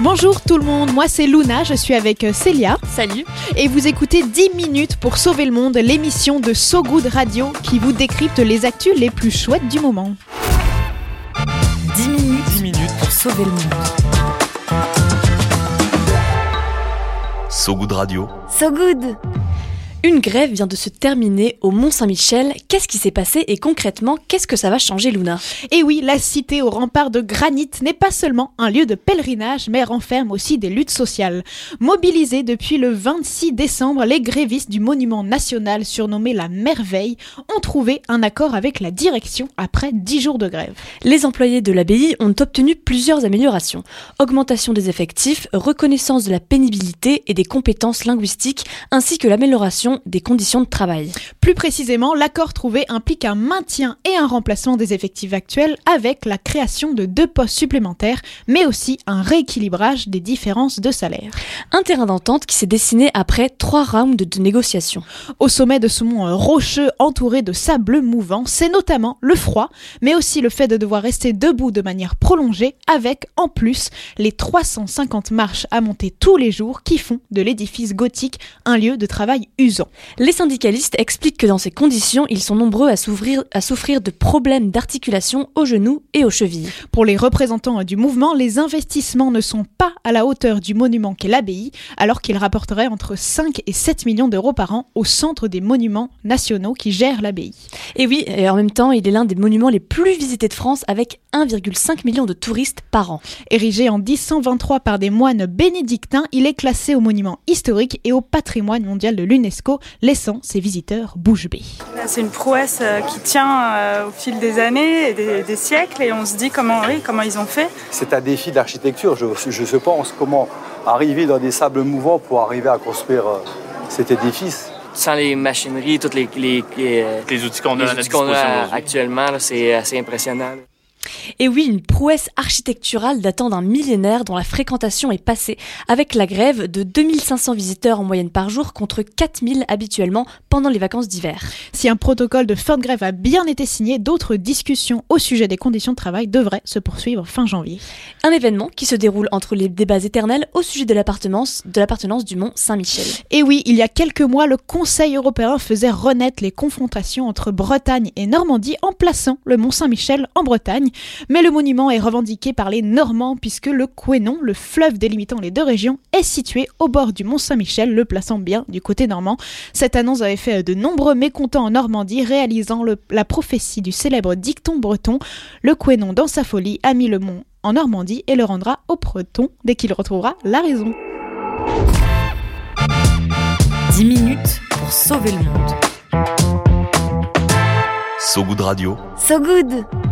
Bonjour tout le monde, moi c'est Luna, je suis avec euh, Célia. Salut. Et vous écoutez 10 minutes pour sauver le monde, l'émission de So Good Radio qui vous décrypte les actus les plus chouettes du moment. 10 minutes, 10 minutes pour sauver le monde. So Good Radio. So Good une grève vient de se terminer au Mont-Saint-Michel. Qu'est-ce qui s'est passé et concrètement, qu'est-ce que ça va changer, Luna? Et oui, la cité aux remparts de granit n'est pas seulement un lieu de pèlerinage, mais renferme aussi des luttes sociales. Mobilisés depuis le 26 décembre, les grévistes du monument national surnommé la Merveille ont trouvé un accord avec la direction après 10 jours de grève. Les employés de l'abbaye ont obtenu plusieurs améliorations. Augmentation des effectifs, reconnaissance de la pénibilité et des compétences linguistiques, ainsi que l'amélioration des conditions de travail. Plus précisément, l'accord trouvé implique un maintien et un remplacement des effectifs actuels avec la création de deux postes supplémentaires, mais aussi un rééquilibrage des différences de salaire. Un terrain d'entente qui s'est dessiné après trois rounds de négociations. Au sommet de ce mont rocheux entouré de sable mouvant, c'est notamment le froid, mais aussi le fait de devoir rester debout de manière prolongée, avec en plus les 350 marches à monter tous les jours qui font de l'édifice gothique un lieu de travail usant. Les syndicalistes expliquent que dans ces conditions, ils sont nombreux à souffrir, à souffrir de problèmes d'articulation aux genoux et aux chevilles. Pour les représentants du mouvement, les investissements ne sont pas à la hauteur du monument qu'est l'abbaye, alors qu'ils rapporteraient entre 5 et 7 millions d'euros par an au centre des monuments nationaux qui gère l'abbaye. Et oui, et en même temps, il est l'un des monuments les plus visités de France avec 1,5 million de touristes par an. Érigé en 1123 par des moines bénédictins, il est classé au monument historique et au patrimoine mondial de l'UNESCO, laissant ses visiteurs bouche bée. C'est une prouesse euh, qui tient euh, au fil des années et des, siècles et on se dit comment, oui, comment ils ont fait. C'est un défi d'architecture, je, je, pense, comment arriver dans des sables mouvants pour arriver à construire euh, cet édifice sans les machineries, tous les, les, les, outils qu'on a, actuellement, c'est assez impressionnant. Et oui, une prouesse architecturale datant d'un millénaire dont la fréquentation est passée, avec la grève de 2500 visiteurs en moyenne par jour contre 4000 habituellement pendant les vacances d'hiver. Si un protocole de fin de grève a bien été signé, d'autres discussions au sujet des conditions de travail devraient se poursuivre fin janvier. Un événement qui se déroule entre les débats éternels au sujet de l'appartenance du Mont Saint-Michel. Et oui, il y a quelques mois, le Conseil européen faisait renaître les confrontations entre Bretagne et Normandie en plaçant le Mont Saint-Michel en Bretagne. Mais le monument est revendiqué par les Normands puisque le Couesnon, le fleuve délimitant les deux régions, est situé au bord du Mont Saint-Michel, le plaçant bien du côté normand. Cette annonce avait fait de nombreux mécontents en Normandie, réalisant la prophétie du célèbre dicton breton Le Couesnon, dans sa folie, a mis le mont en Normandie et le rendra au breton dès qu'il retrouvera la raison. 10 minutes pour sauver le monde. So Good Radio. So Good